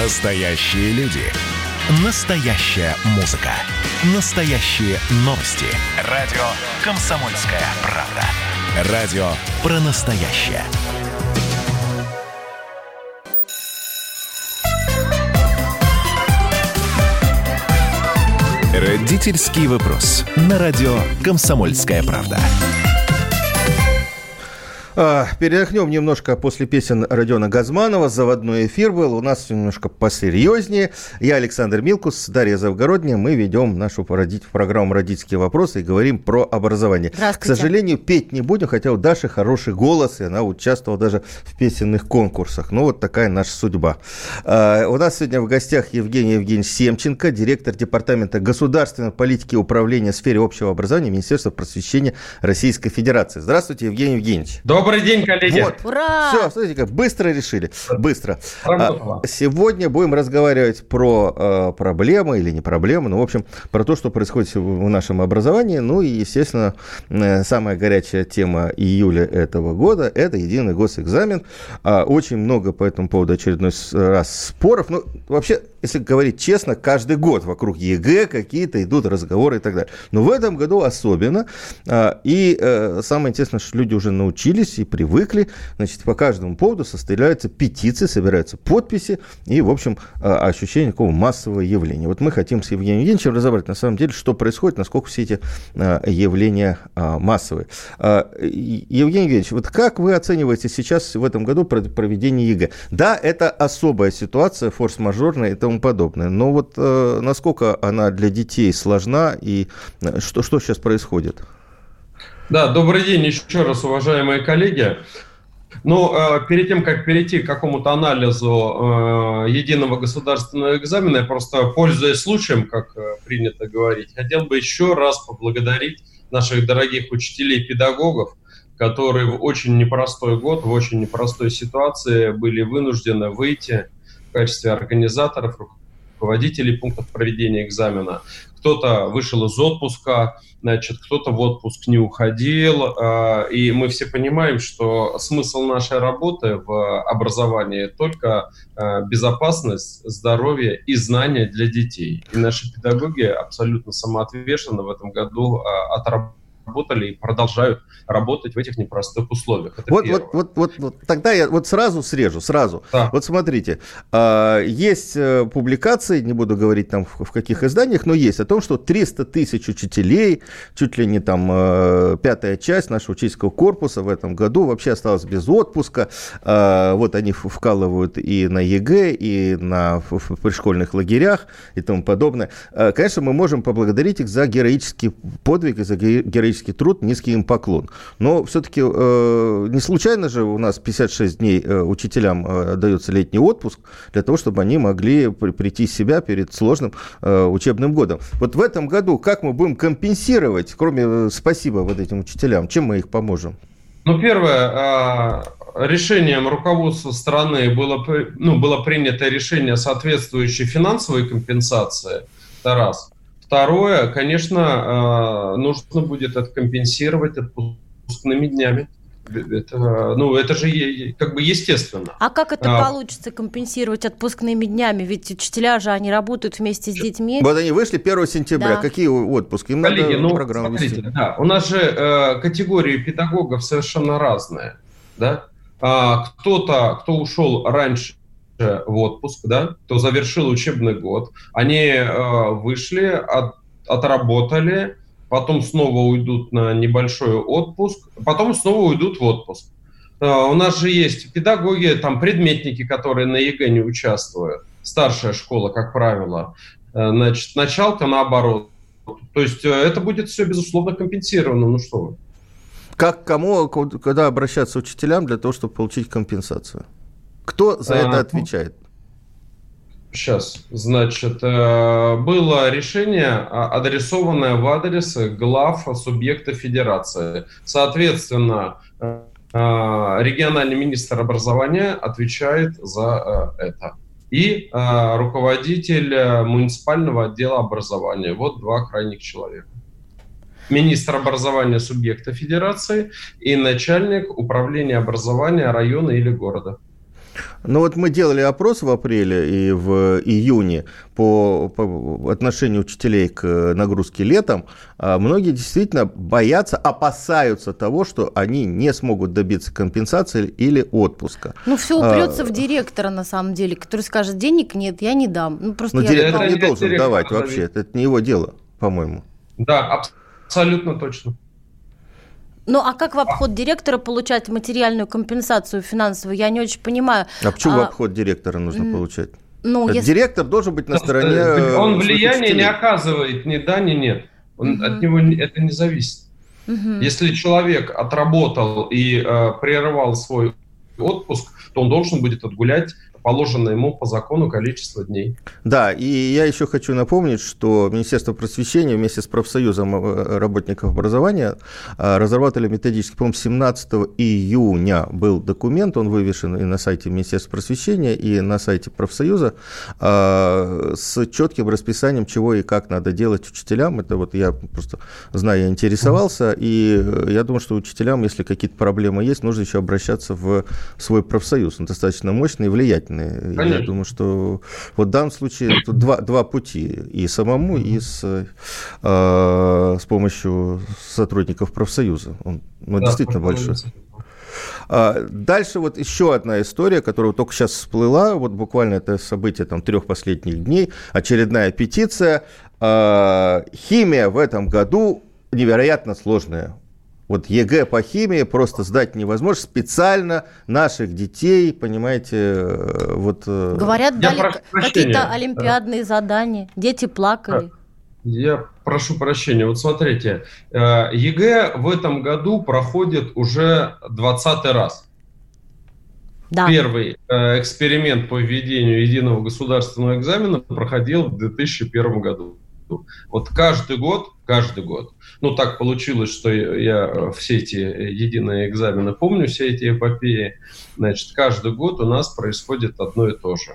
Настоящие люди. Настоящая музыка. Настоящие новости. Радио «Комсомольская правда». Радио про настоящее. Родительский вопрос. На радио «Комсомольская правда». А, передохнем немножко после песен Родиона Газманова. Заводной эфир был. У нас немножко посерьезнее. Я Александр Милкус, Дарья Завгородняя. Мы ведем нашу программу «Родительские вопросы» и говорим про образование. К сожалению, петь не будем, хотя у Даши хороший голос, и она участвовала даже в песенных конкурсах. Ну, вот такая наша судьба. А, у нас сегодня в гостях Евгений Евгеньевич Семченко, директор Департамента государственной политики и управления в сфере общего образования Министерства просвещения Российской Федерации. Здравствуйте, Евгений Евгеньевич. Добрый Добрый день, коллеги. Вот. Ура! Все, смотрите, как быстро решили. Быстро. А, сегодня будем разговаривать про э, проблемы или не проблемы, ну, в общем, про то, что происходит в нашем образовании. Ну и, естественно, э, самая горячая тема июля этого года – это единый госэкзамен. А, очень много по этому поводу очередной раз споров. Ну, вообще, если говорить честно, каждый год вокруг ЕГЭ какие-то идут разговоры и так далее. Но в этом году особенно. А, и э, самое интересное, что люди уже научились и привыкли. Значит, по каждому поводу составляются петиции, собираются подписи и, в общем, а, ощущение такого массового явления. Вот мы хотим с Евгением Евгеньевичем разобрать, на самом деле, что происходит, насколько все эти а, явления массовые. Евгений Евгеньевич, вот как вы оцениваете сейчас в этом году проведение ЕГЭ? Да, это особая ситуация, форс-мажорная и тому подобное, но вот насколько она для детей сложна и что, что сейчас происходит? Да, добрый день еще раз, уважаемые коллеги. Ну, э, перед тем, как перейти к какому-то анализу э, единого государственного экзамена, я просто, пользуясь случаем, как э, принято говорить, хотел бы еще раз поблагодарить наших дорогих учителей педагогов, которые в очень непростой год, в очень непростой ситуации были вынуждены выйти качестве организаторов, руководителей пунктов проведения экзамена. Кто-то вышел из отпуска, значит, кто-то в отпуск не уходил, а, и мы все понимаем, что смысл нашей работы в образовании только а, безопасность, здоровье и знания для детей. И наши педагоги абсолютно самоотверженно в этом году а, отработали работали и продолжают работать в этих непростых условиях. Это вот, вот, вот, вот, вот тогда я вот сразу срежу, сразу. Да. Вот смотрите, э, есть э, публикации, не буду говорить там в, каких изданиях, но есть о том, что 300 тысяч учителей, чуть ли не там э, пятая часть нашего учительского корпуса в этом году вообще осталась без отпуска. Э, вот они вкалывают и на ЕГЭ, и на в, пришкольных лагерях и тому подобное. Э, конечно, мы можем поблагодарить их за героический подвиг и за героический титанический труд, низкий им поклон. Но все-таки э, не случайно же у нас 56 дней э, учителям э, дается летний отпуск для того, чтобы они могли при, прийти в себя перед сложным э, учебным годом. Вот в этом году как мы будем компенсировать, кроме э, спасибо вот этим учителям, чем мы их поможем? Ну, первое, а, решением руководства страны было, ну, было принято решение соответствующей финансовой компенсации. Это раз. Второе, конечно, э, нужно будет это компенсировать отпускными днями. Это, ну, это же как бы естественно. А как это а, получится компенсировать отпускными днями? Ведь учителя же, они работают вместе с детьми. Вот они вышли 1 сентября. Да. Какие отпуски? Им Коллеги, надо ну, программу смотрите, вести. Да, у нас же э, категории педагогов совершенно разные. Да? А, кто-то, кто ушел раньше в отпуск, да, кто завершил учебный год, они э, вышли, от, отработали, потом снова уйдут на небольшой отпуск, потом снова уйдут в отпуск. Э, у нас же есть педагоги, там предметники, которые на ЕГЭ не участвуют, старшая школа, как правило. Э, значит, началка наоборот. То есть э, это будет все, безусловно, компенсировано. Ну что вы. Как кому, когда обращаться учителям для того, чтобы получить компенсацию? Кто за это отвечает? Сейчас, значит, э, было решение, а, адресованное в адрес глав субъекта федерации. Соответственно, э, региональный министр образования отвечает за э, это. И руководитель муниципального отдела образования. Вот два крайних человека. Министр образования субъекта федерации и начальник управления образования района или города. Ну вот мы делали опрос в апреле и в июне по, по отношению учителей к нагрузке летом. А многие действительно боятся, опасаются того, что они не смогут добиться компенсации или отпуска. Ну все упрется а, в директора на самом деле, который скажет, денег нет, я не дам. Ну, просто Но я директор не должен давать вообще, это не его дело, по-моему. Да, абсолютно точно. Ну, а как в обход директора получать материальную компенсацию финансовую? Я не очень понимаю. А почему а... в обход директора нужно получать? Ну, если... Директор должен быть на стороне... Э, он влияния не оказывает ни да, ни нет. Он, угу. От него это не зависит. Угу. Если человек отработал и э, прерывал свой отпуск, то он должен будет отгулять положенное ему по закону количество дней. Да, и я еще хочу напомнить, что Министерство просвещения вместе с профсоюзом э, работников образования э, разрабатывали методически, по-моему, 17 июня был документ, он вывешен и на сайте Министерства просвещения, и на сайте профсоюза э, с четким расписанием, чего и как надо делать учителям. Это вот я просто знаю, я интересовался, и я думаю, что учителям, если какие-то проблемы есть, нужно еще обращаться в свой профсоюз. Он достаточно мощный и влиятельный влиятельные. Конечно. Я думаю, что вот в данном случае тут два, два пути. И самому, и с, э, с помощью сотрудников профсоюза. Он ну, да, действительно большой. А, дальше вот еще одна история, которая только сейчас всплыла, вот буквально это событие там трех последних дней, очередная петиция. А, химия в этом году невероятно сложная. Вот ЕГЭ по химии просто сдать невозможно. Специально наших детей, понимаете, э, вот... Э, Говорят, дали какие-то олимпиадные задания. Дети плакали. Я прошу прощения. Вот смотрите, э, ЕГЭ в этом году проходит уже 20 раз. Да. Первый эксперимент по введению единого государственного экзамена проходил в 2001 году. Вот каждый год, каждый год, ну так получилось, что я э, все эти единые экзамены помню, все эти эпопеи, значит, каждый год у нас происходит одно и то же.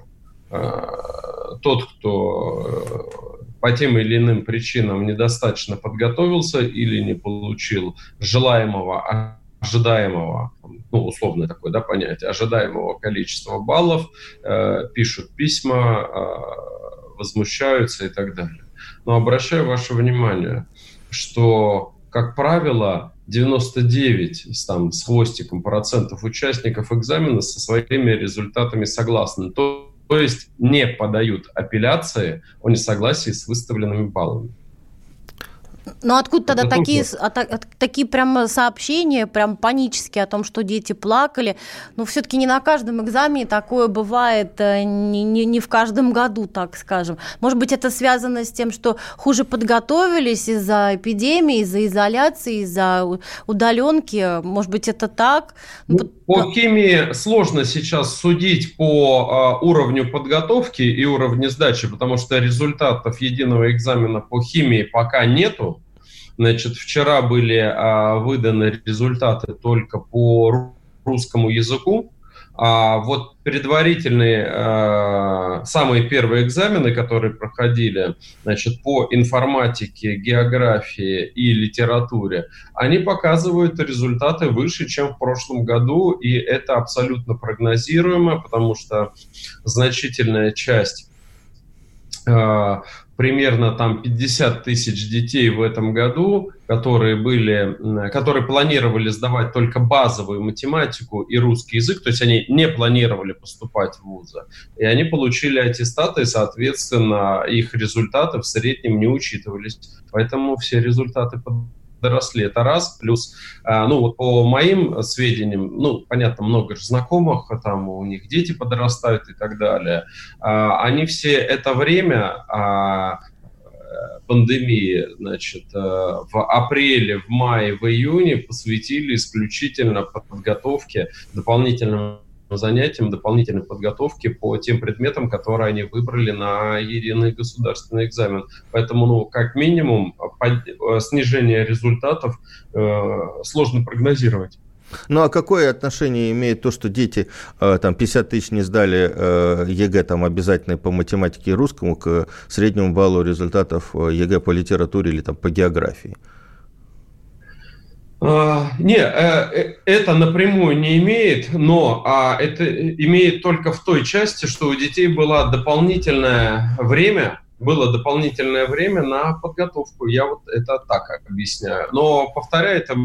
А, тот, кто э, по тем или иным причинам недостаточно подготовился или не получил желаемого ожидаемого, ну, условно такое, да, понятие, ожидаемого количества баллов, э, пишут письма, э, возмущаются и так далее. Но обращаю ваше внимание, что, как правило, 99 там, с хвостиком процентов участников экзамена со своими результатами согласны. То, то есть не подают апелляции о несогласии с выставленными баллами. Ну откуда тогда такие, а, такие прям сообщения, прям панические о том, что дети плакали? Ну все-таки не на каждом экзамене такое бывает, э, не, не, не в каждом году, так скажем. Может быть, это связано с тем, что хуже подготовились из-за эпидемии, из-за изоляции, из-за удаленки? Может быть, это так? Ну, по химии сложно сейчас судить по а, уровню подготовки и уровню сдачи, потому что результатов единого экзамена по химии пока нету. Значит, вчера были а, выданы результаты только по русскому языку. А вот предварительные, э, самые первые экзамены, которые проходили значит, по информатике, географии и литературе, они показывают результаты выше, чем в прошлом году, и это абсолютно прогнозируемо, потому что значительная часть э, примерно там 50 тысяч детей в этом году, которые были, которые планировали сдавать только базовую математику и русский язык, то есть они не планировали поступать в вузы, и они получили аттестаты, и, соответственно, их результаты в среднем не учитывались. Поэтому все результаты доросли. Это раз. Плюс, а, ну вот по моим сведениям, ну, понятно, много же знакомых, а там у них дети подрастают и так далее. А, они все это время пандемии, значит, в апреле, в мае, в июне посвятили исключительно подготовке дополнительным занятиям дополнительной подготовки по тем предметам, которые они выбрали на единый государственный экзамен. Поэтому, ну, как минимум, под, э, снижение результатов э, сложно прогнозировать. Ну а какое отношение имеет то, что дети э, там 50 тысяч не сдали э, ЕГЭ там обязательно по математике и русскому к среднему баллу результатов э, ЕГЭ по литературе или там по географии? А, не, э, э, это напрямую не имеет, но а, это имеет только в той части, что у детей было дополнительное время, было дополнительное время на подготовку. Я вот это так объясняю. Но повторяю, это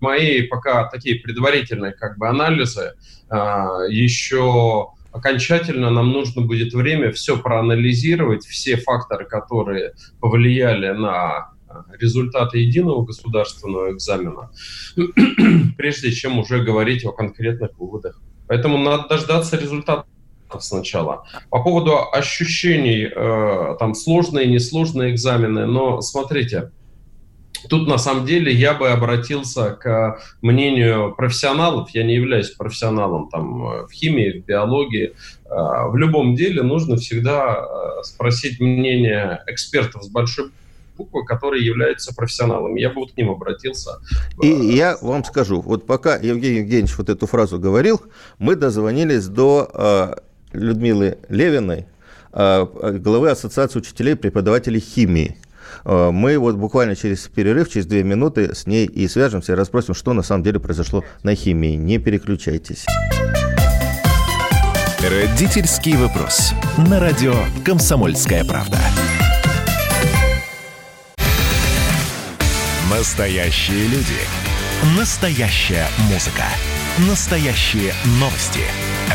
мои пока такие предварительные как бы анализы. А, еще окончательно нам нужно будет время все проанализировать, все факторы, которые повлияли на результаты единого государственного экзамена, прежде чем уже говорить о конкретных выводах. Поэтому надо дождаться результатов сначала. По поводу ощущений, э, там сложные, несложные экзамены, но смотрите, Тут на самом деле я бы обратился к мнению профессионалов. Я не являюсь профессионалом там, в химии, в биологии. Э, в любом деле нужно всегда э, спросить мнение экспертов с большой буквы, которые являются профессионалами. Я бы вот к ним обратился. И я вам скажу, вот пока Евгений Евгеньевич вот эту фразу говорил, мы дозвонились до э, Людмилы Левиной, э, главы Ассоциации учителей и преподавателей химии. Э, мы вот буквально через перерыв, через две минуты с ней и свяжемся, и расспросим, что на самом деле произошло на химии. Не переключайтесь. Родительский вопрос. На радио «Комсомольская правда». Настоящие люди. Настоящая музыка. Настоящие новости.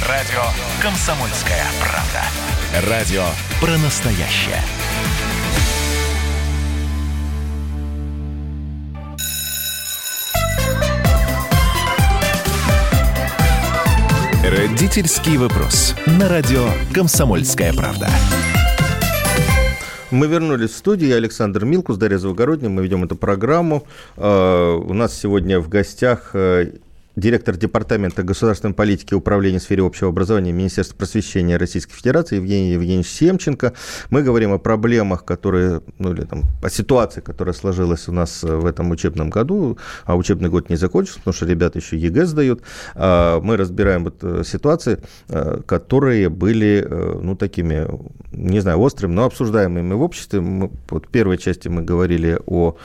Радио «Комсомольская правда». Радио про настоящее. Родительский вопрос. На радио «Комсомольская правда». Мы вернулись в студию. Я Александр Милкус, Дарья Завгородня. Мы ведем эту программу. А, у нас сегодня в гостях э, директор Департамента государственной политики и управления в сфере общего образования Министерства просвещения Российской Федерации Евгений Евгеньевич Семченко. Мы говорим о проблемах, которые, ну или там, о ситуации, которая сложилась у нас в этом учебном году, а учебный год не закончился, потому что ребята еще ЕГЭ сдают. А, мы разбираем вот э, ситуации, э, которые были, э, ну, такими, не знаю, острыми, но обсуждаемыми в обществе. Мы, вот в первой части мы говорили о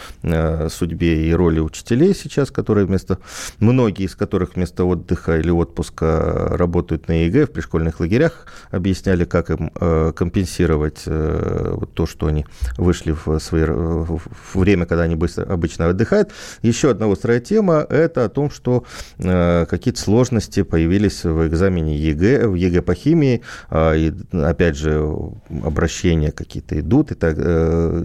судьбе и роли учителей сейчас, которые вместо многие из которых вместо отдыха или отпуска работают на ЕГЭ в пришкольных лагерях, объясняли, как им э, компенсировать э, то, что они вышли в, свои, в время, когда они быстро, обычно отдыхают. Еще одна острая тема – это о том, что э, какие-то сложности появились в экзамене ЕГЭ, в ЕГЭ по химии, а, и, опять же, обращения какие-то идут, и так,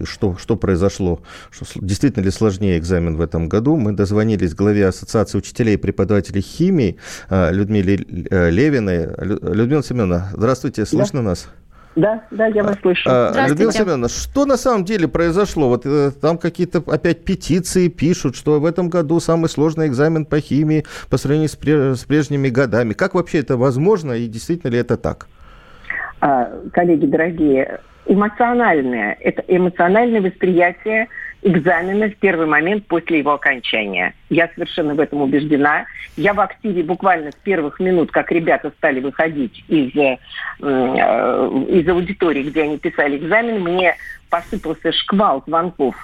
что, что произошло, что, действительно ли сложнее экзамен в этом году. Мы дозвонились главе Ассоциации учителей и преподавателей преподавателей химии а, Людмиле э, Левиной. Людмила Семеновна, здравствуйте, слышно да. нас? Да, да, я вас слышу. А, Людмила Семеновна, что на самом деле произошло? Вот э, там какие-то опять петиции пишут, что в этом году самый сложный экзамен по химии по сравнению с, пре- с прежними годами. Как вообще это возможно и действительно ли это так? А, коллеги дорогие, эмоциональное, это эмоциональное восприятие экзамена в первый момент после его окончания. Я совершенно в этом убеждена. Я в активе буквально с первых минут, как ребята стали выходить из, э, э, из аудитории, где они писали экзамен, мне посыпался шквал звонков.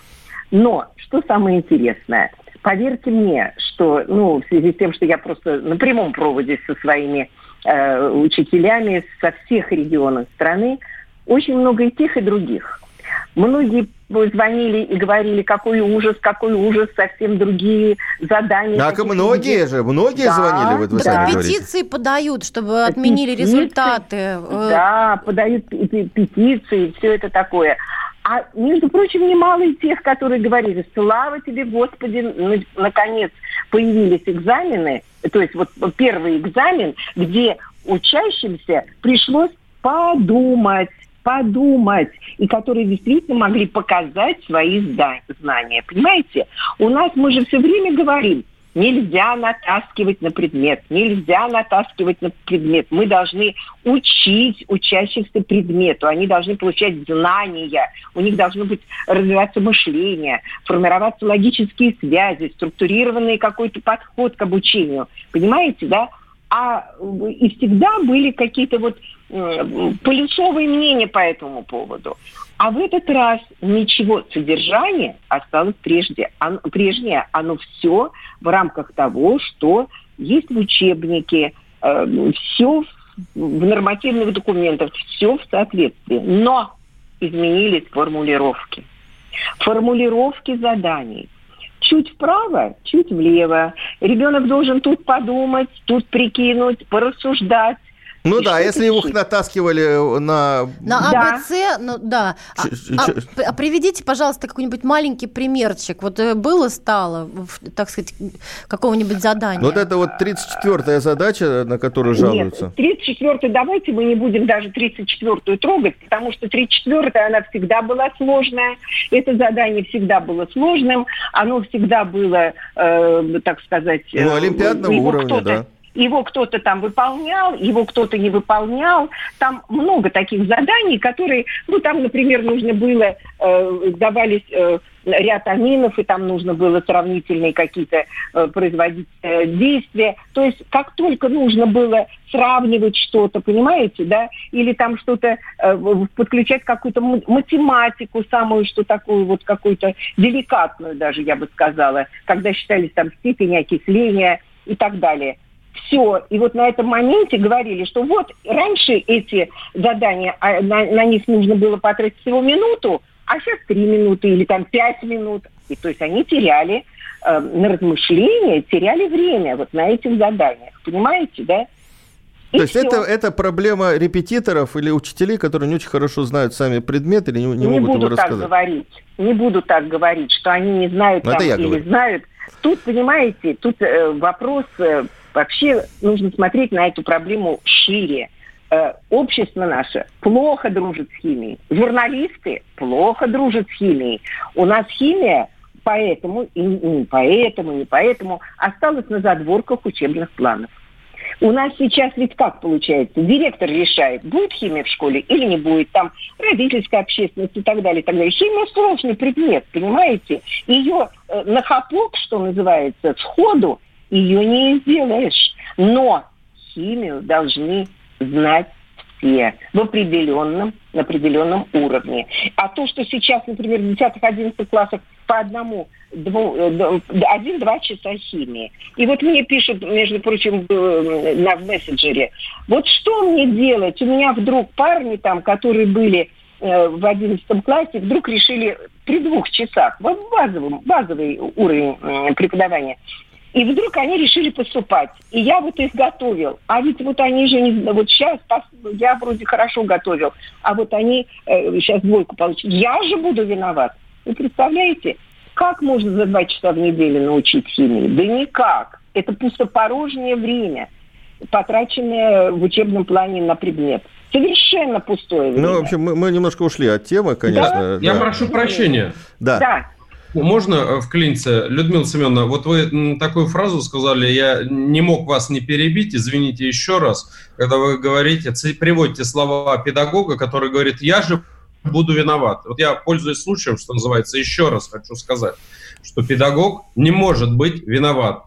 Но что самое интересное, поверьте мне, что ну, в связи с тем, что я просто на прямом проводе со своими э, учителями со всех регионов страны, очень много и тех, и других. Многие звонили и говорили, какой ужас, какой ужас, совсем другие задания. Так и многие же, многие да, звонили, вот вы да. сами Петиции подают, чтобы отменили петиции, результаты. Э. Да, подают петиции, все это такое. А, между прочим, немало и тех, которые говорили, слава тебе, Господи, наконец появились экзамены, то есть вот первый экзамен, где учащимся пришлось подумать, подумать, и которые действительно могли показать свои знания. Понимаете? У нас мы же все время говорим, нельзя натаскивать на предмет, нельзя натаскивать на предмет. Мы должны учить учащихся предмету, они должны получать знания, у них должно быть развиваться мышление, формироваться логические связи, структурированный какой-то подход к обучению. Понимаете, да? А и всегда были какие-то вот полюсовые мнения по этому поводу. А в этот раз ничего, содержание осталось прежде, оно, прежнее. Оно все в рамках того, что есть в учебнике, э, все в нормативных документах, все в соответствии. Но изменились формулировки. Формулировки заданий – чуть вправо, чуть влево. Ребенок должен тут подумать, тут прикинуть, порассуждать. Ну да, если его натаскивали на... На АБЦ, да. ну да. А, а, а приведите, пожалуйста, какой-нибудь маленький примерчик. Вот э, было, стало, так сказать, какого-нибудь задания. Вот это вот 34-я задача, на которую жалуются. Нет, 34-ю давайте мы не будем даже 34-ю трогать, потому что 34-я, она всегда была сложная. Это задание всегда было сложным. Оно всегда было, э, так сказать... Ну, олимпиадного уровня, да его кто-то там выполнял, его кто-то не выполнял. Там много таких заданий, которые, ну, там, например, нужно было, э, давались э, ряд аминов, и там нужно было сравнительные какие-то э, производить э, действия. То есть как только нужно было сравнивать что-то, понимаете, да, или там что-то, э, подключать какую-то математику самую, что такую вот какую-то деликатную даже, я бы сказала, когда считались там степени окисления и так далее – все. И вот на этом моменте говорили, что вот раньше эти задания, а, на, на них нужно было потратить всего минуту, а сейчас три минуты или там пять минут. И то есть они теряли э, на размышления, теряли время вот на этих заданиях. Понимаете, да? И То есть это, это проблема репетиторов или учителей, которые не очень хорошо знают сами предметы или не, не, не могут буду его так говорить. Не буду так говорить, что они не знают там, или говорю. знают. Тут, понимаете, тут э, вопрос э, Вообще нужно смотреть на эту проблему шире. Э, общество наше плохо дружит с химией. Журналисты плохо дружат с химией. У нас химия поэтому, и не поэтому, не поэтому, осталась на задворках учебных планов. У нас сейчас ведь как получается? Директор решает, будет химия в школе или не будет. Там родительская общественность и так далее, и так далее. Химия сложный предмет, понимаете? Ее э, на хапок, что называется, сходу ее не сделаешь. Но химию должны знать все в определенном, на определенном уровне. А то, что сейчас, например, в 10-11 классах по одному, э, один-два часа химии. И вот мне пишут, между прочим, на мессенджере, вот что мне делать? У меня вдруг парни там, которые были э, в 11 классе, вдруг решили при двух часах, в базовом, базовый уровень преподавания, и вдруг они решили поступать. И я вот их готовил. А ведь вот они же не... Вот сейчас я вроде хорошо готовил. А вот они э, сейчас двойку получат. Я же буду виноват. Вы представляете? Как можно за два часа в неделю научить химии? Да никак. Это пустопорожнее время, потраченное в учебном плане на предмет. Совершенно пустое время. Ну, в общем, мы, мы немножко ушли от темы, конечно. Да? Я прошу прощения. Да. да. Можно э, вклиниться? Людмила Семеновна, вот вы такую фразу сказали, я не мог вас не перебить, извините еще раз, когда вы говорите, приводите слова педагога, который говорит, я же буду виноват. Вот я, пользуясь случаем, что называется, еще раз хочу сказать, что педагог не может быть виноват.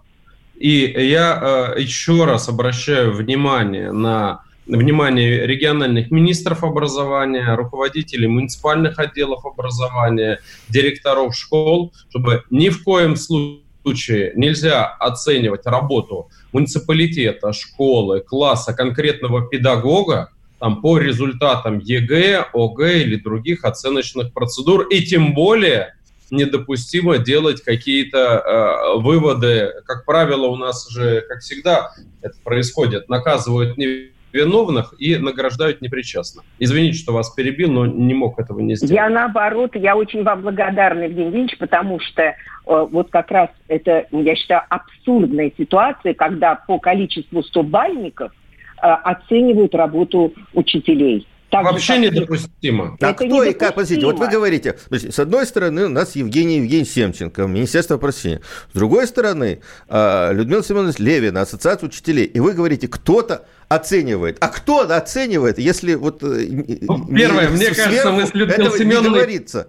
И я э, еще раз обращаю внимание на внимание региональных министров образования, руководителей муниципальных отделов образования, директоров школ, чтобы ни в коем случае нельзя оценивать работу муниципалитета, школы, класса конкретного педагога там, по результатам ЕГЭ, ОГЭ или других оценочных процедур, и тем более недопустимо делать какие-то э, выводы. Как правило, у нас же, как всегда, это происходит, наказывают не виновных и награждают непричастных. Извините, что вас перебил, но не мог этого не сделать. Я наоборот, я очень вам благодарна, Евгений Евгеньевич, потому что э, вот как раз это, я считаю, абсурдная ситуация, когда по количеству 100 бальников э, оценивают работу учителей. Так Вообще недопустимо. А это кто и как? Подождите, вот вы говорите, с одной стороны у нас Евгений Евгений Семченко, Министерство просвещения. С другой стороны а, Людмила Семеновна Левина, Ассоциация учителей. И вы говорите, кто-то оценивает. А кто оценивает, если вот... Э, ну, первое, мне кажется, мы с Людмилой Семеновной... говорится.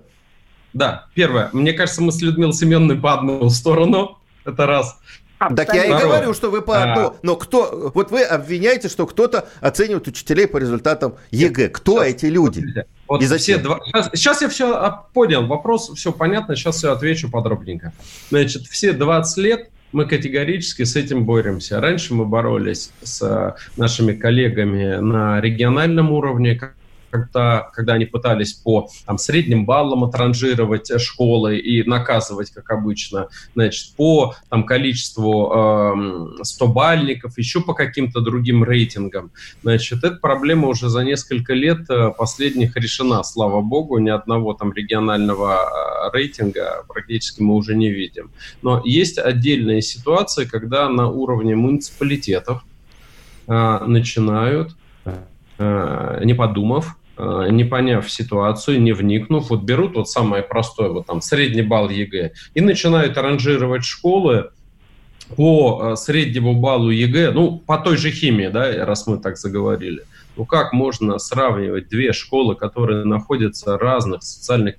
Да, первое. Мне кажется, мы с Людмилой Семеновной по одну сторону. Это раз. Абсолютно. Так я и говорю, что вы по. А... Но кто... Вот вы обвиняете, что кто-то оценивает учителей по результатам ЕГЭ. Кто сейчас, эти люди? Вот и зачем? Все два... сейчас, сейчас я все понял. Вопрос, все понятно. Сейчас все отвечу подробненько. Значит, все 20 лет мы категорически с этим боремся. Раньше мы боролись с нашими коллегами на региональном уровне, когда, когда они пытались по там, средним баллам отранжировать школы и наказывать, как обычно, значит, по там, количеству э, 100-бальников, еще по каким-то другим рейтингам. Значит, эта проблема уже за несколько лет э, последних решена, слава богу, ни одного там регионального э, рейтинга практически мы уже не видим. Но есть отдельные ситуации, когда на уровне муниципалитетов э, начинают э, не подумав, Э, не поняв ситуацию, не вникнув, вот берут вот самое простое, вот там средний балл ЕГЭ, и начинают ранжировать школы по э, среднему баллу ЕГЭ, ну, по той же химии, да, раз мы так заговорили. Ну, как можно сравнивать две школы, которые находятся в разных социальных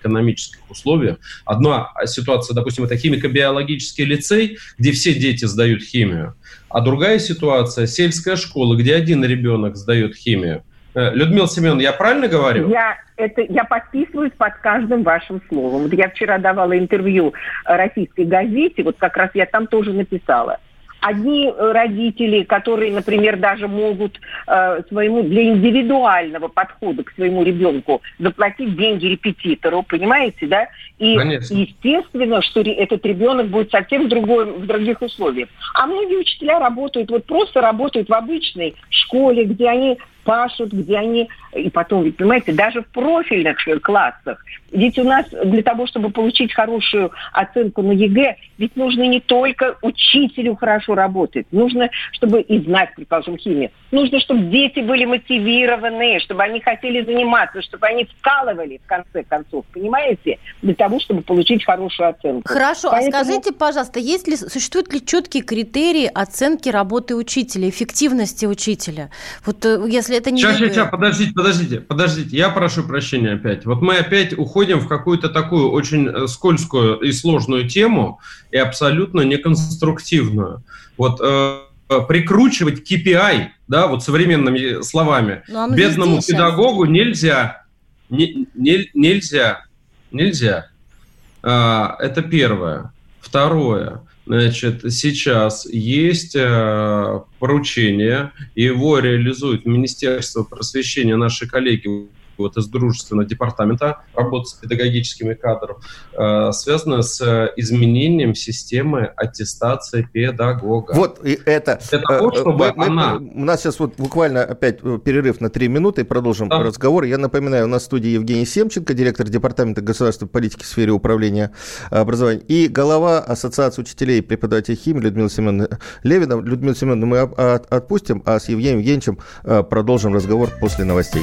экономических условиях. Одна ситуация, допустим, это химико-биологический лицей, где все дети сдают химию, а другая ситуация – сельская школа, где один ребенок сдает химию. Э, Людмила Семеновна, я правильно говорю? Я, это, я подписываюсь под каждым вашим словом. Вот я вчера давала интервью российской газете, вот как раз я там тоже написала. Одни э, родители, которые, например, даже могут э, своему для индивидуального подхода к своему ребенку заплатить деньги репетитору, понимаете, да? И Конечно. естественно, что этот ребенок будет совсем в, другой, в других условиях. А многие учителя работают, вот просто работают в обычной школе, где они пашут, где они... И потом, ведь, понимаете, даже в профильных классах. Ведь у нас для того, чтобы получить хорошую оценку на ЕГЭ, ведь нужно не только учителю хорошо работать, нужно, чтобы и знать, предположим, химию. Нужно, чтобы дети были мотивированы, чтобы они хотели заниматься, чтобы они вкалывали, в конце концов, понимаете, для того, чтобы получить хорошую оценку. Хорошо, а Поэтому... а скажите, пожалуйста, есть ли, существуют ли четкие критерии оценки работы учителя, эффективности учителя? Вот э, если это не... Сейчас, сейчас, сейчас, подождите, подождите, подождите. Я прошу прощения опять. Вот мы опять уходим в какую-то такую очень э, скользкую и сложную тему и абсолютно неконструктивную. Вот э, прикручивать KPI, да, вот современными словами, ну, бедному педагогу сейчас. нельзя. Не, не, нельзя. Нельзя. А, это первое. Второе. Значит, сейчас есть э, поручение, его реализует Министерство просвещения, наши коллеги вот из дружественного департамента работы с педагогическими кадрами, э, связано с изменением системы аттестации педагога. Вот и это. Для того, э, чтобы мы, она... у нас сейчас вот буквально опять э, перерыв на три минуты, продолжим да. разговор. Я напоминаю, у нас в студии Евгений Семченко, директор Департамента государственной политики в сфере управления образованием, и глава Ассоциации учителей и преподавателей химии Людмила Семеновна Левина. Людмила Семеновна мы отпустим, а с Евгением Евгеньевичем продолжим разговор после новостей.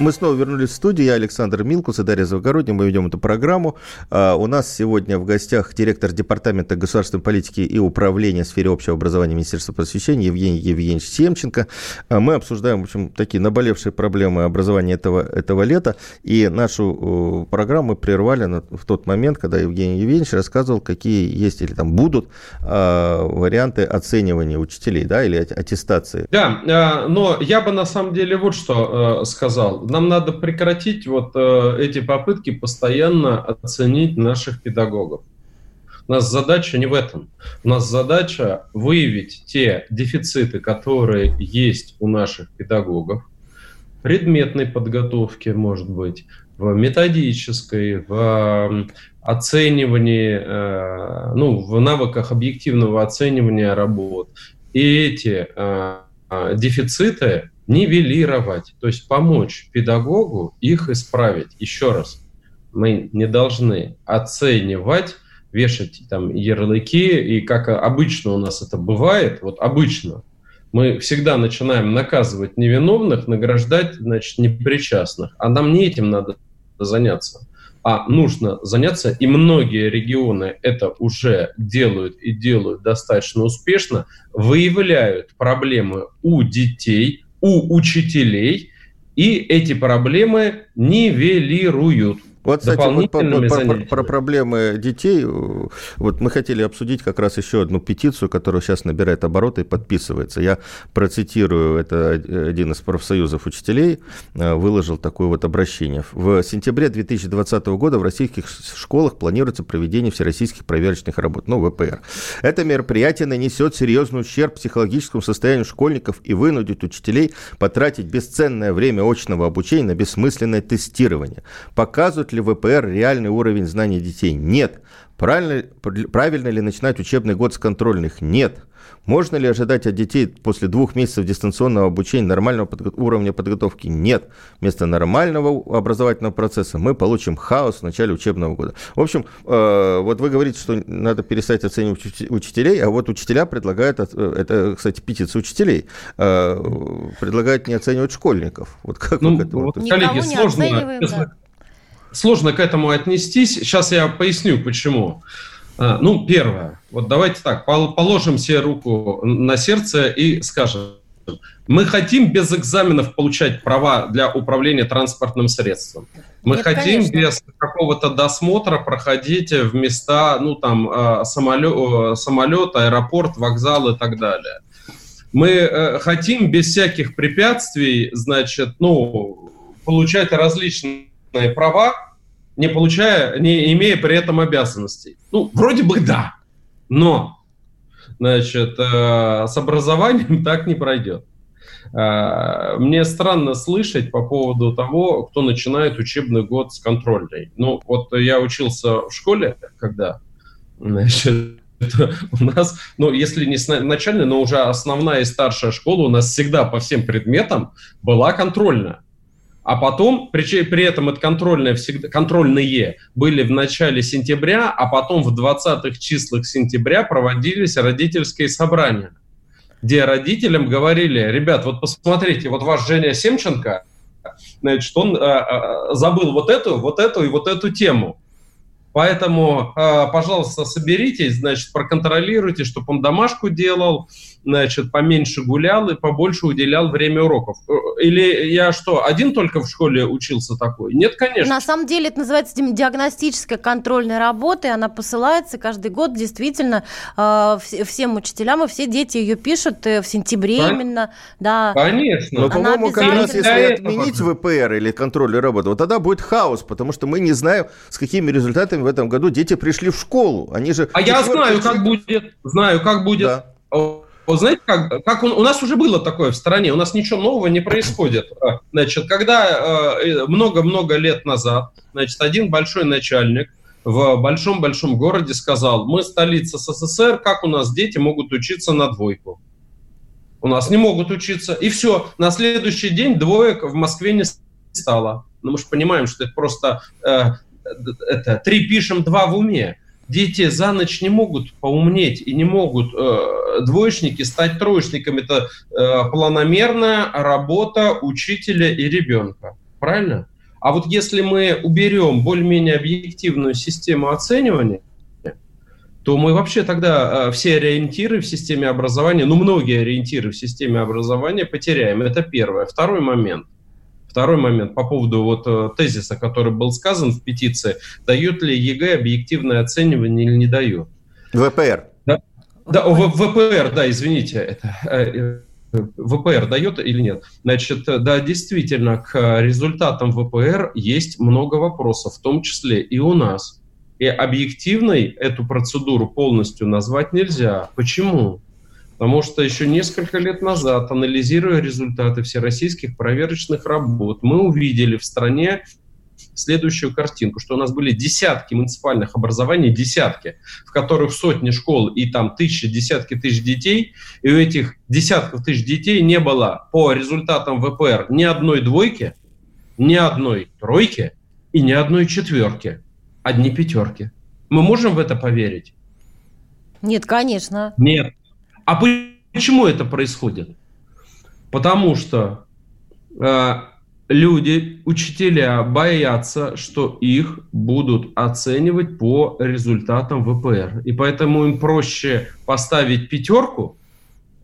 Мы снова вернулись в студию. Я Александр Милкус и Дарья Завгородний. Мы ведем эту программу. А, у нас сегодня в гостях директор Департамента государственной политики и управления в сфере общего образования Министерства просвещения Евгений Евгеньевич Семченко. А, мы обсуждаем, в общем, такие наболевшие проблемы образования этого, этого лета. И нашу программу прервали в тот момент, когда Евгений Евгеньевич рассказывал, какие есть или там будут э, варианты оценивания учителей, да, или аттестации. Да, но я бы на самом деле вот что э, сказал нам надо прекратить вот э, эти попытки постоянно оценить наших педагогов. У нас задача не в этом. У нас задача выявить те дефициты, которые есть у наших педагогов, предметной подготовки, может быть, в методической, в оценивании, э, ну, в навыках объективного оценивания работ, и эти э, дефициты нивелировать, то есть помочь педагогу их исправить. Еще раз, мы не должны оценивать, вешать там ярлыки, и как обычно у нас это бывает, вот обычно, мы всегда начинаем наказывать невиновных, награждать, значит, непричастных. А нам не этим надо заняться а нужно заняться, и многие регионы это уже делают и делают достаточно успешно, выявляют проблемы у детей, у учителей, и эти проблемы нивелируют. Вот, кстати, вот по, по, про, про проблемы детей, вот мы хотели обсудить как раз еще одну петицию, которая сейчас набирает обороты и подписывается. Я процитирую, это один из профсоюзов учителей э, выложил такое вот обращение. В сентябре 2020 года в российских школах планируется проведение всероссийских проверочных работ, ну, ВПР. Это мероприятие нанесет серьезный ущерб психологическому состоянию школьников и вынудит учителей потратить бесценное время очного обучения на бессмысленное тестирование. Показывают ли ВПР реальный уровень знаний детей? Нет. Правильно, правильно ли начинать учебный год с контрольных? Нет. Можно ли ожидать от детей после двух месяцев дистанционного обучения нормального подго- уровня подготовки? Нет. Вместо нормального образовательного процесса мы получим хаос в начале учебного года. В общем, э, вот вы говорите, что надо перестать оценивать учителей, а вот учителя предлагают, э, это, кстати, петиция учителей, э, предлагают не оценивать школьников. Вот как ну, вы к этому? Вот, коллеги, сложно, да сложно к этому отнестись. Сейчас я поясню, почему. А, ну, первое. Вот давайте так, положим себе руку на сердце и скажем. Мы хотим без экзаменов получать права для управления транспортным средством. Мы Нет, хотим конечно. без какого-то досмотра проходить в места, ну там, самолет, самолет, аэропорт, вокзал и так далее. Мы э, хотим без всяких препятствий, значит, ну, получать различные права, не получая, не имея при этом обязанностей. Ну, вроде бы да, но, значит, э, с образованием так не пройдет. Э, мне странно слышать по поводу того, кто начинает учебный год с контрольной. Ну, вот я учился в школе, когда, значит, у нас, ну, если не начальная, но уже основная и старшая школа у нас всегда по всем предметам была контрольная. А потом, при, при этом это контрольные, всегда, контрольные были в начале сентября, а потом в 20-х числах сентября проводились родительские собрания, где родителям говорили, ребят, вот посмотрите, вот ваш Женя Семченко, значит, он э, э, забыл вот эту, вот эту и вот эту тему. Поэтому, э, пожалуйста, соберитесь, значит, проконтролируйте, чтобы он домашку делал, значит, поменьше гулял и побольше уделял время уроков. Э, или я что, один только в школе учился такой? Нет, конечно. На самом деле это называется диагностическая контрольная работа, и она посылается каждый год действительно э, всем учителям, и все дети ее пишут э, в сентябре Кон... именно. Да. Конечно. Но, по-моему, как раз если отменить ВПР или контрольную работу, вот тогда будет хаос, потому что мы не знаем, с какими результатами в этом году дети пришли в школу. Они же... А я знаю, как будет. Знаю, как будет. Да вот знаете, как, как у, у нас уже было такое в стране, у нас ничего нового не происходит. Значит, когда э, много-много лет назад, значит, один большой начальник в большом-большом городе сказал, мы столица СССР, как у нас дети могут учиться на двойку? У нас не могут учиться. И все, на следующий день двоек в Москве не стало. Ну, мы же понимаем, что это просто э, это, три пишем, два в уме дети за ночь не могут поумнеть и не могут э, двоечники стать троечниками. Это э, планомерная работа учителя и ребенка. Правильно? А вот если мы уберем более-менее объективную систему оценивания, то мы вообще тогда э, все ориентиры в системе образования, ну многие ориентиры в системе образования потеряем. Это первое. Второй момент – Второй момент по поводу вот э, тезиса, который был сказан в петиции. Дает ли ЕГЭ объективное оценивание или не дает? ВПР. Да, да в, ВПР, да, извините. Это, э, э, ВПР дает или нет? Значит, да, действительно, к результатам ВПР есть много вопросов, в том числе и у нас. И объективной эту процедуру полностью назвать нельзя. Почему? Потому что еще несколько лет назад, анализируя результаты всероссийских проверочных работ, мы увидели в стране следующую картинку, что у нас были десятки муниципальных образований, десятки, в которых сотни школ и там тысячи, десятки тысяч детей, и у этих десятков тысяч детей не было по результатам ВПР ни одной двойки, ни одной тройки и ни одной четверки, одни пятерки. Мы можем в это поверить? Нет, конечно. Нет. А почему это происходит? Потому что э, люди, учителя боятся, что их будут оценивать по результатам ВПР. И поэтому им проще поставить пятерку,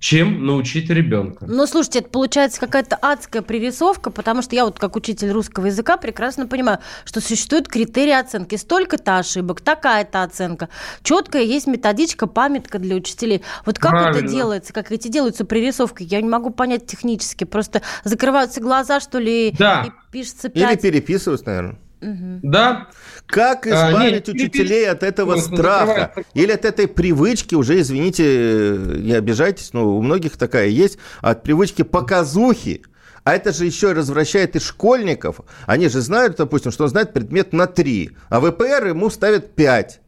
чем научить ребенка. Ну, слушайте, это получается какая-то адская пририсовка, потому что я вот как учитель русского языка прекрасно понимаю, что существуют критерии оценки. Столько-то ошибок, такая-то оценка. Четкая есть методичка, памятка для учителей. Вот как Правильно. это делается, как эти делаются пририсовки, я не могу понять технически. Просто закрываются глаза, что ли, да. и пишется 5. Или переписываются, наверное. Угу. Да. Как избавить а, нет, учителей от этого страха или от этой привычки, уже, извините, не обижайтесь, но у многих такая есть, от привычки показухи, а это же еще и развращает и школьников. Они же знают, допустим, что он знает предмет на 3, а ВПР ему ставят 5.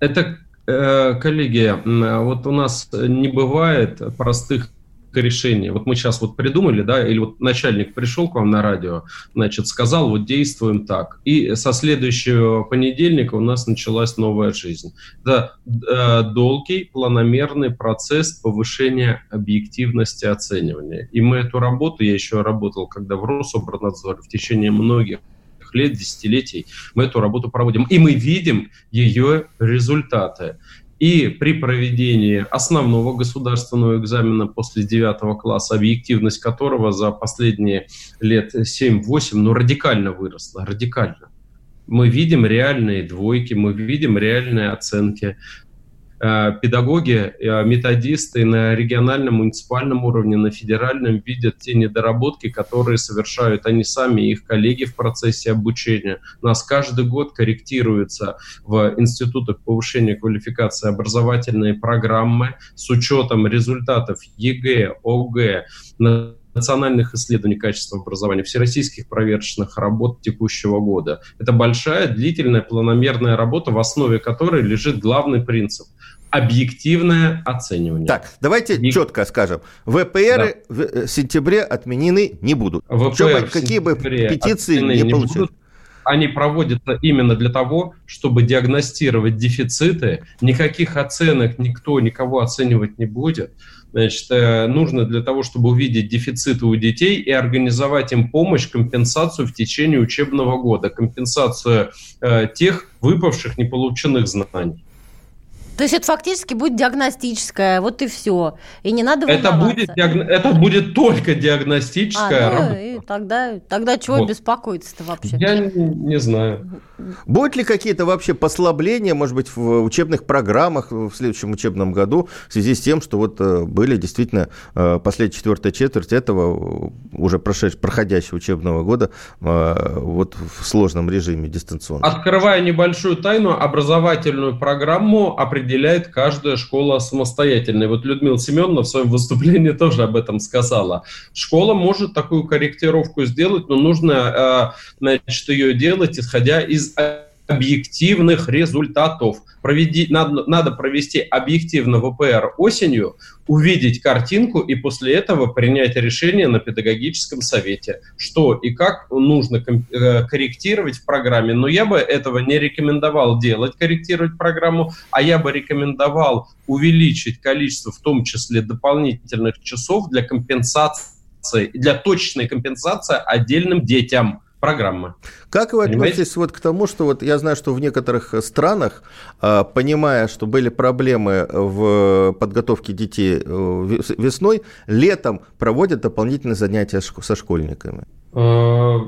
Это, э, коллеги, вот у нас не бывает простых решение. Вот мы сейчас вот придумали, да, или вот начальник пришел к вам на радио, значит, сказал, вот действуем так. И со следующего понедельника у нас началась новая жизнь. Да, э, долгий, планомерный процесс повышения объективности оценивания. И мы эту работу, я еще работал, когда в Рособорнадзоре, в течение многих лет, десятилетий мы эту работу проводим. И мы видим ее результаты. И при проведении основного государственного экзамена после 9 класса, объективность которого за последние лет 7-8 ну, радикально выросла, радикально. Мы видим реальные двойки, мы видим реальные оценки. Э, педагоги, э, методисты на региональном, муниципальном уровне, на федеральном видят те недоработки, которые совершают они сами и их коллеги в процессе обучения. У нас каждый год корректируются в институтах повышения квалификации образовательные программы с учетом результатов ЕГЭ, ОГЭ, национальных исследований качества образования, всероссийских проверочных работ текущего года. Это большая, длительная, планомерная работа, в основе которой лежит главный принцип объективное оценивание. Так, давайте И... четко скажем. ВПР да. в э, сентябре отменены не будут. ВПР какие бы петиции не, не получили. Они проводятся именно для того, чтобы диагностировать дефициты. Никаких оценок никто никого оценивать не будет. Значит, э, нужно для того, чтобы увидеть дефициты у детей и организовать им помощь, компенсацию в течение учебного года, компенсацию э, тех выпавших неполученных знаний. То есть это фактически будет диагностическое, вот и все. И не надо это будет, диагно... это будет только диагностическая а, ну, работа. И тогда, тогда чего вот. беспокоиться-то вообще? Я не, не знаю. Будут ли какие-то вообще послабления, может быть, в учебных программах в следующем учебном году в связи с тем, что вот э, были действительно э, последняя четвертая четверть этого уже прошедшего, проходящего учебного года э, вот в сложном режиме дистанционно? Открывая небольшую тайну, образовательную программу определяется определяет каждая школа самостоятельно. И вот Людмила Семеновна в своем выступлении тоже об этом сказала. Школа может такую корректировку сделать, но нужно э, значит, ее делать, исходя из объективных результатов. Проведи, надо, надо провести объективно ВПР осенью, увидеть картинку и после этого принять решение на педагогическом совете, что и как нужно э, корректировать в программе. Но я бы этого не рекомендовал делать, корректировать программу, а я бы рекомендовал увеличить количество, в том числе дополнительных часов для компенсации, для точной компенсации отдельным детям программы. Как вы относитесь вот к тому, что вот я знаю, что в некоторых странах, а, понимая, что были проблемы в подготовке детей э, весной, летом проводят дополнительные занятия со школьниками? Э,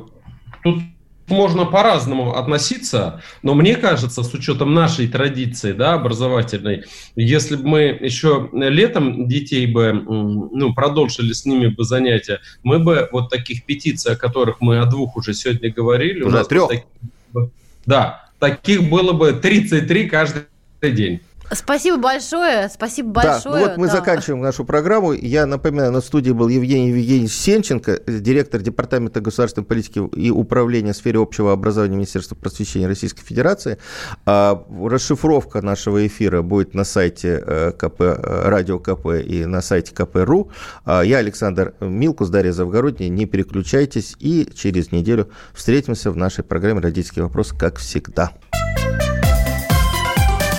тут можно по-разному относиться, но мне кажется, с учетом нашей традиции да, образовательной, если бы мы еще летом детей бы ну, продолжили с ними бы занятия, мы бы вот таких петиций, о которых мы о двух уже сегодня говорили, уже трех. Таких, да, таких было бы 33 каждый день. Спасибо большое, спасибо большое. Да, ну вот мы да. заканчиваем нашу программу. Я напоминаю, на студии был Евгений Евгеньевич Сенченко, директор Департамента государственной политики и управления в сфере общего образования Министерства просвещения Российской Федерации. А, расшифровка нашего эфира будет на сайте э, КП, Радио КП и на сайте КП.ру. А, я Александр Милкус, Дарья Завгородняя. Не переключайтесь и через неделю встретимся в нашей программе «Родительский вопрос», как всегда.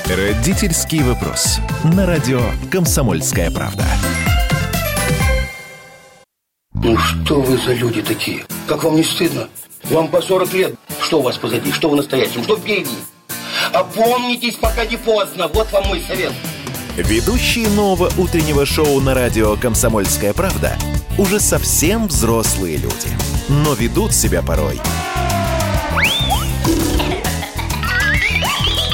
Родительский вопрос. На радио «Комсомольская правда». Ну что вы за люди такие? Как вам не стыдно? Вам по 40 лет. Что у вас позади? Что вы настоящем? Что впереди? Опомнитесь, пока не поздно. Вот вам мой совет. Ведущие нового утреннего шоу на радио «Комсомольская правда» уже совсем взрослые люди. Но ведут себя порой –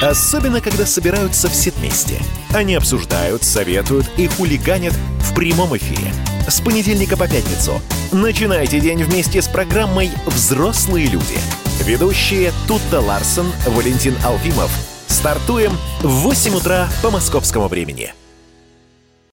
Особенно, когда собираются все вместе. Они обсуждают, советуют и хулиганят в прямом эфире. С понедельника по пятницу. Начинайте день вместе с программой «Взрослые люди». Ведущие Тутта Ларсон, Валентин Алфимов. Стартуем в 8 утра по московскому времени.